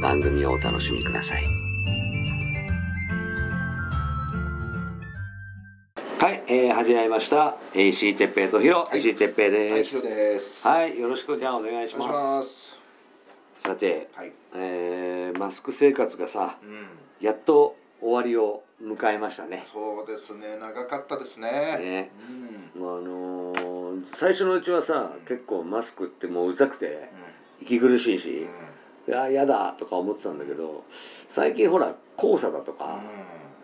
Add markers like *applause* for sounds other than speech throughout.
番組をお楽しみください。はい、えー、始まりました。えー石井哲平とヒロ、い石井哲平はい、です。ヒロです。はい、よろしくじゃあお願いしおます。さて、はい。えー、マスク生活がさ、うん。やっと終わりを迎えましたね。そうですね、長かったですね。ね、うん。あのー最初のうちはさ、結構マスクってもううざくて息苦しいし、いや嫌だとか思ってたんだけど、最近ほら黄砂だとか、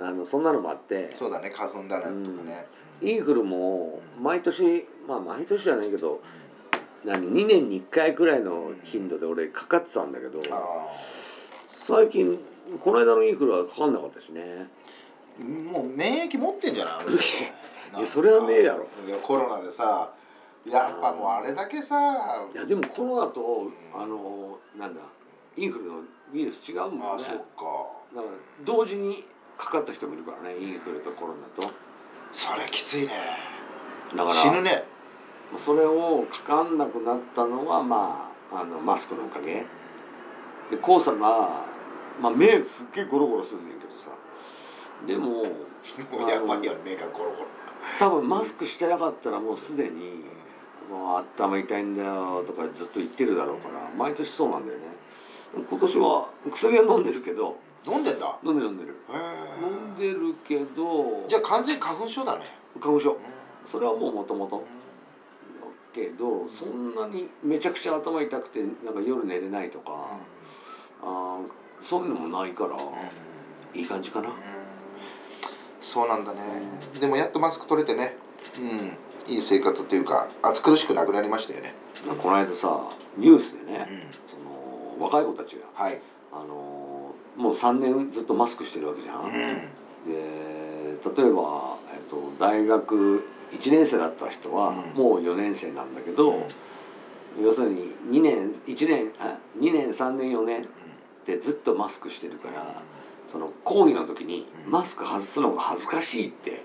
あのそんなのもあってうん。、そうだね、花粉だねとかね。インフルも毎年まあ毎年じゃないけど、何2年に1回くらいの頻度で俺かかってたんだけど、あ最近この間のインフルはかかんなかったしね。あ。もう免疫持ってんじゃない？*laughs* いやそれはねえやろ。いや、コロナでさ。やっぱもうあれだけさ。いやでもコロナとあのなんだインフルのウイルス違うもんねああ、そっか。だから同時にかかった人もいるからねインフルとコロナとそれきついね。だから死ぬね。それをかかんなくなったのはまああのマスクのおかげで黄砂が、まあ、目すっげえゴロゴロすんねんけどさでも *laughs* やばいよ、目がゴロゴロ。多分マスクしてなかったらもうすでに「もう頭痛いんだよ」とかずっと言ってるだろうから毎年そうなんだよね今年は薬は飲んでるけど。飲んでんだ？飲んでる飲んでる。へ飲んでるけど。じゃあ完全花粉症だね。花粉症。うそれはもうもともとんけどそんなにめちゃくちゃ頭痛くてなんか夜寝れないとか、あーそういうのもないからいい感じかな、そうなんだね、でもやっとマスク取れてね。うん。いい生活っていうか暑苦しくなくなりましたよね、この間さニュースでね、うん、その若い子たちが、はい、あのーもう3年ずっとマスクしてるわけじゃん、うん。で例えば、えっと、大学1年生だった人はうん。もう4年生なんだけど、要するに2年1年あ2年3年4年ってずっとマスクしてるからその講義の時にうん。マスク外すのが恥ずかしいって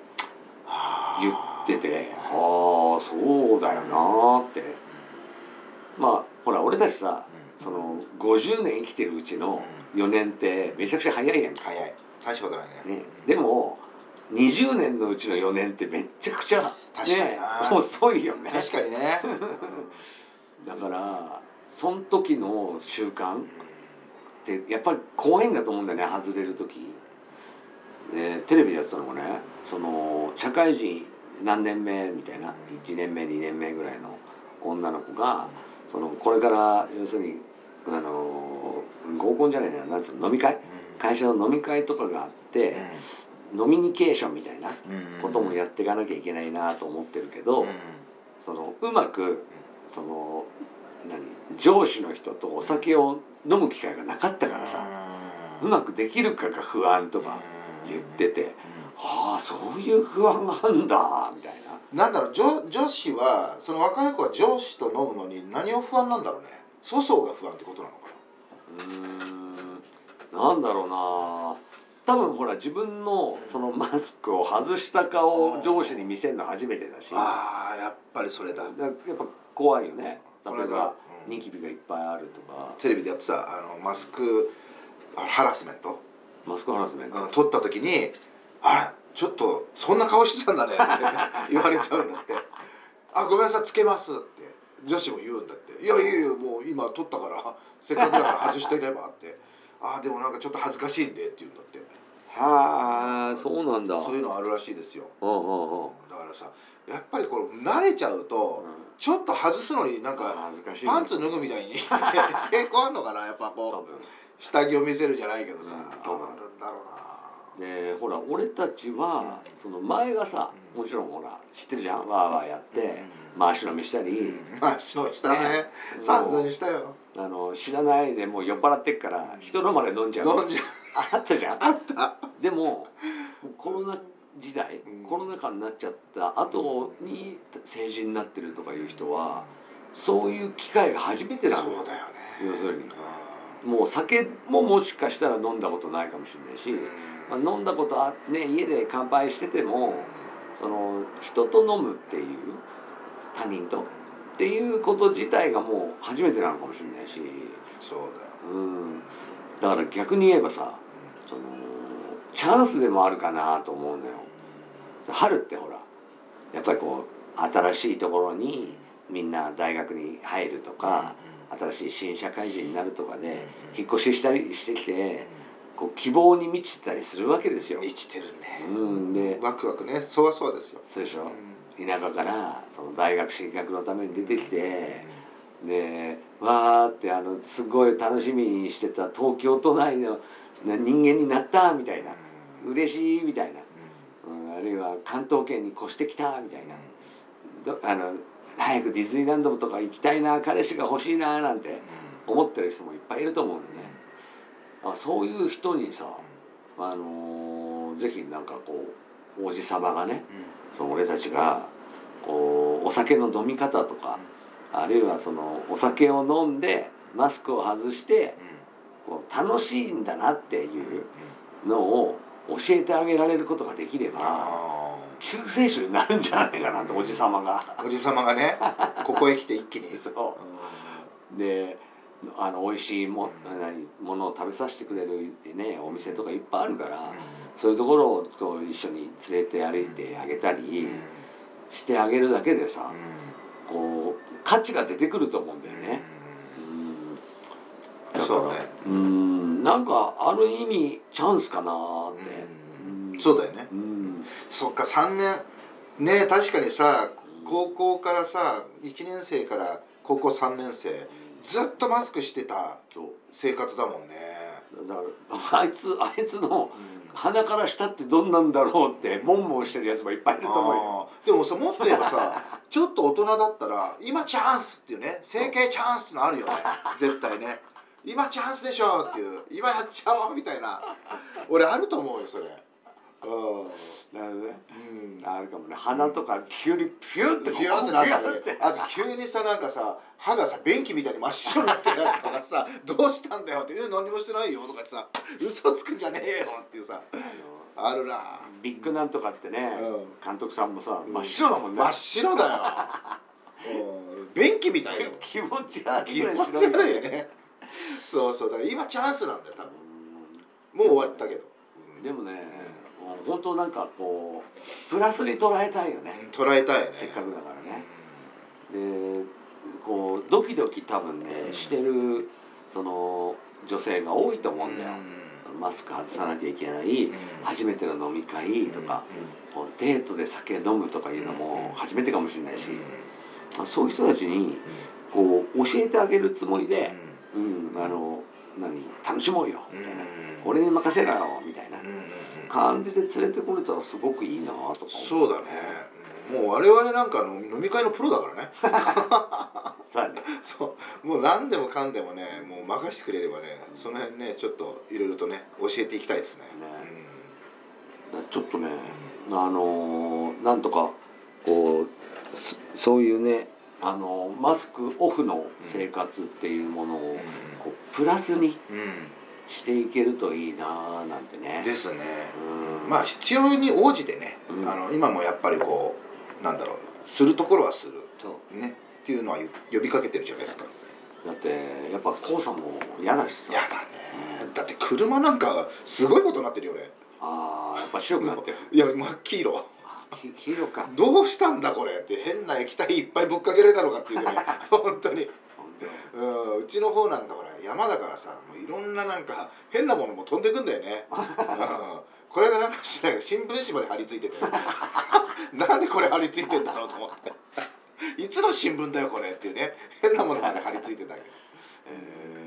はあ言っててああそうだよなーって。まあほら俺たちさその50年生きてるうちの4年ってめちゃくちゃ早いやんか、早い。大したことないね。ね、でも20年のうちの4年ってめっちゃくちゃ、ね、確かにな。遅いよね。確かにね、*laughs* だからその時の習慣ってやっぱり怖いんだと思うんだよね外れる時。でテレビでやってたのがねその社会人何年目みたいな。1年目2年目ぐらいの女の子がそのこれから要するにあの合コンじゃないななんつうの飲み会？会社の飲み会とかがあって飲みニケーションみたいなこともやっていかなきゃいけないなと思ってるけど、そのうまくその何上司の人とお酒を飲む機会がなかったからさうまくできるかが不安とか言っててああそういう不安があるんだみたいな。なんだろう女女子はその若い子は上司と飲むのに何を不安なんだろうね粗相が不安ってことなのか。うーん。なんだろうな。多分ほら自分のそのマスクを外した顔を上司に見せるの初めてだし。なああやっぱりそれだ。やっぱ怖いよね。例えば、うんニキビがいっぱいあるとか。テレビでやってたあのマスクあハラスメント、マスクハラスメント、うん、撮った時に「あれ？ちょっとそんな顔してたんだね」って *laughs* 言われちゃうんだって「あごめんなさいつけます」って女子も言うんだって「いやいやいやもう今撮ったから *laughs* せっかくだから外してれば」って。ああでもなんかちょっと恥ずかしいんでって言うんだって。はあそうなんだ。そういうのあるらしいですよ。うんうんうん。だからさやっぱりこう慣れちゃうとちょっと外すのになんか恥ずかしいパンツ脱ぐみたいに抵抗あんのかな？やっぱ多こう分。下着を見せるじゃないけどさ、うんあるんだろうな。でほら俺たちはその前がさうん。もちろんほら知ってるじゃん？わーわーやって。う回し飲みしたり。ん。まあしたしたね。ね。散々したよ。あの知らないでもう酔っ払ってっから人のまで飲んじゃう。飲んじゃあったじゃん。あった。でもコロナ時代うん。コロナ禍になっちゃった後に成人になってるとかいう人はそういう機会が初めてなの。よそうだよね。要するに。うもう酒ももしかしたら飲んだことないかもしれないし、ん。まあ、飲んだことあね家で乾杯しててもその人と飲むっていう他人と。っていうこと自体がもう初めてなのかもしれないし、そうだよ。うん、だから逆に言えばさそのチャンスでもあるかなと思うのよ。春ってほらやっぱりこう新しいところにみんな大学に入るとか、新しい新社会人になるとかで引っ越ししたりしてきてこう希望に満ちてたりするわけですよ。満ちてるね。うん、でワクワクね。そわそわですよ。そうでしょ？うん田舎からその大学進学のために出てきてでわーってあのすごい楽しみにしてた東京都内のね人間になったみたいな。嬉しいみたいな、うん、あるいは関東圏に越してきたみたいな。どあの早くディズニーランドとか行きたいな彼氏が欲しいななんて思ってる人もいっぱいいると思うんだよね。あそういう人にさ、あのーぜひなんかこうおじさまがねその俺たちがこうお酒の飲み方とか、あるいはそのお酒を飲んでマスクを外してこう楽しいんだなっていうのを教えてあげられることができればあ救世主になるんじゃないかなとおじさまが。ーおじさまがねここへ来て一気に。*laughs* そう。であの美味しいも何ものを食べさせてくれる、ね、お店とかいっぱいあるからそういうところと一緒に連れて歩いてあげたりしてあげるだけでさこう価値が出てくると思うんだよね。うん。そうね。うんなんかある意味チャンスかなーって。うん。そうだよね。うん。そっか3年。ね確かにさ高校からさ1年生から高校3年生ずっとマスクしてた生活だもんね、だからあいつあいつの鼻から下ってどんなんだろうってボンボンしてるやつもいっぱいいると思うよ。でもさもっと言えばさ *laughs* ちょっと大人だったら今チャンスっていうね整形チャンスってのあるよね。*laughs* 絶対ね。今チャンスでしょっていう今やっちゃおうみたいな。俺あると思うよそれ。うなるほどね。あるかもね鼻とか急にピューってピューってなったりあと急にさなんかさ歯がさ便器みたいに真っ白になってるやつとかさ「*laughs* どうしたんだよ」って「え何もしてないよ」とかさ「嘘つくんじゃねえよ」っていうさあるな。ビッグなんとかってね、う監督さんもさうん。真っ白だもんね。真っ白だよ。*laughs* うん。便器みたいよ。気持ち悪い気持ち悪いよね。そうそうだから今チャンスなんだよ多分。もう終わったけど、うん。でもね、本当なんかこうプラスに捉えたいよね。捉えたいよね。せっかくだからね。でこうドキドキ多分ねしてるその女性が多いと思うんだよ。マスク外さなきゃいけない初めての飲み会とか、こうデートで酒飲むとかいうのも初めてかもしれないし、そういう人たちにこう教えてあげるつもりで、うん、あの何楽しもうよみたいな、俺に任せろよみたいな。感じで連れてこれたらすごくいいなとか思そうだね。もう我々なんかの飲み会のプロだからね。*laughs* そう *laughs* もう何でもかんでもねもう任してくれればねその辺ねちょっといろいろとね教えていきたいですね。ねちょっとねあのーなんとかこうそそういうねあのーマスクオフの生活っていうものをこうプラスにしていけるといいなーなんてね。ですね。うん。まあ必要に応じてね、うん。あの今もやっぱりこうなんだろうするところはする。ね。っていうのは言呼びかけてるじゃないですか。だってやっぱ黄砂も嫌だしさ。やだね。だって車なんかすごいことになってるよ俺あーやっぱ白くなってる。いや真っ黄色あき黄色かどうしたんだこれって変な液体いっぱいぶっかけられたのかっていうね *laughs* 本当に。本当。うん。うちの方なんかほら山だからさもういろんななんか変なものも飛んでくんだよね、うん、これがなんかしない新聞紙まで貼り付いてて。*laughs* なんでこれ貼り付いてんだろうと思って。いつの新聞だよこれっていうね。変なものまで貼り付いてたけど。えー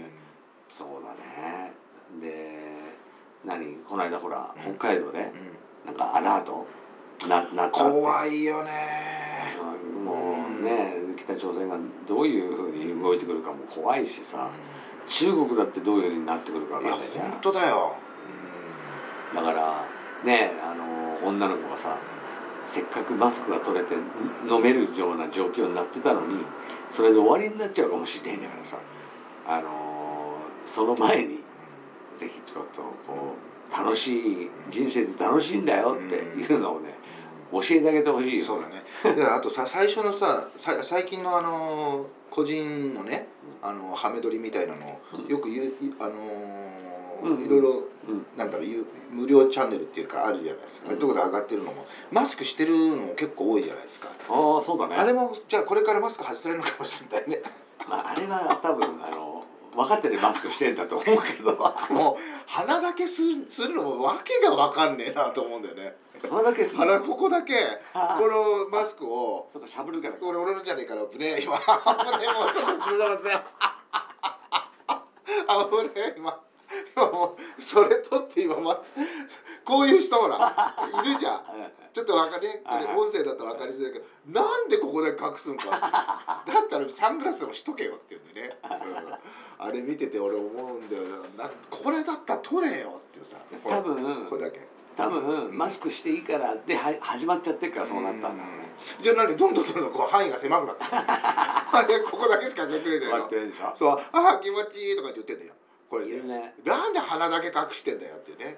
そうだね。で何？この間ほら北海道でうん。なんかアラートなな怖いよね。うん。もうね北朝鮮がどういうふうに動いてくるかも怖いしさ。中国だってどういうふうになってくるか分かんないじゃん。本当だよ、だからねあの女の子がさせっかくマスクが取れてん飲めるような状況になってたのにそれで終わりになっちゃうかもしれないんだからさ。あのその前にぜひちょっとこう楽しい人生って楽しいんだよっていうのをね教えてあげてほしいよ、そうだね。であとさ最初のささ最近のあの個人のねあのハメ撮りみたいなのよく言ういあのうんいろいろうん。なんだろう無料チャンネルっていうかあるじゃないですか、ああいうとこで上がってるのもマスクしてるのも結構多いじゃないですか、ああそうだね。あれもじゃあこれからマスク外されるのかもしれないね。まあ、あれは多分あの分かっててマスクしてんだと思うけど *laughs* もう鼻だけすするのもわけがわかんねえなと思うんだよね。鼻だけする鼻ここだけあこのマスクをそうかしゃぶるから。これ俺のじゃねえから危ねえ今。危ねえもうちょっとするなかったよ危ねえ今それ取って今マスこういう人ほらいるじゃん。*laughs* ちょっとわかりこれ音声だと分かりづらいけどなんでここで隠すんかだったらサングラスでもしとけよって言うんでね、うん、あれ見てて俺思うんだよな。これだったら取れよっていうさ。多分これだけ。多分マスクしていいからでは始まっちゃってるからそうなったんだろうね。じゃあ何どんどんどんどんこう範囲が狭くなった *laughs* あれここだけしか隠れてるでしょそう「ああ気持ちいい」とかって言ってんだよこれね。なんで鼻だけ隠してんだよっていうね、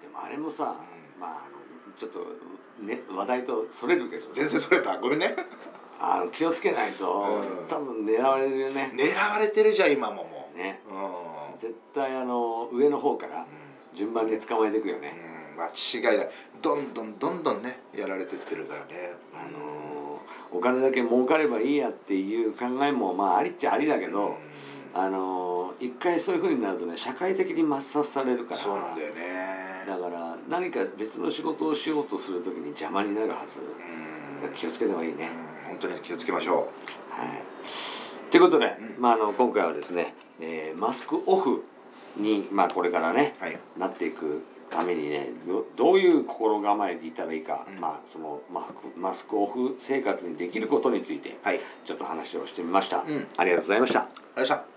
でもあれもさうまああのちょっとね話題とそれるけど全然それた。ごめんね。*laughs* あの気をつけないとうん。多分狙われるよね。狙われてるじゃん今ももね。ううん。絶対あの上の方から順番に捕まえていくよね。うん。間違いない。どんどんどんどんねやられてってるからね。あのお金だけ儲かればいいやっていう考えもまあありっちゃありだけどあの一回そういうふうになるとね社会的に抹殺されるから。そうなんだよね。だから何か別の仕事をしようとする時に邪魔になるはず。うん。気をつけた方がいいね。うん。本当に気をつけましょはい、ということで、うん。まあ、あの今回はですね、えーマスクオフに、まあ、これからねうはい。なっていくためにねどどういう心構えでいたらいいか、うん。まあ、そのマスクマスクオフ生活にできることについてはい。ちょっと話をしてみました。うん。ありがとうございました。ありがとうございました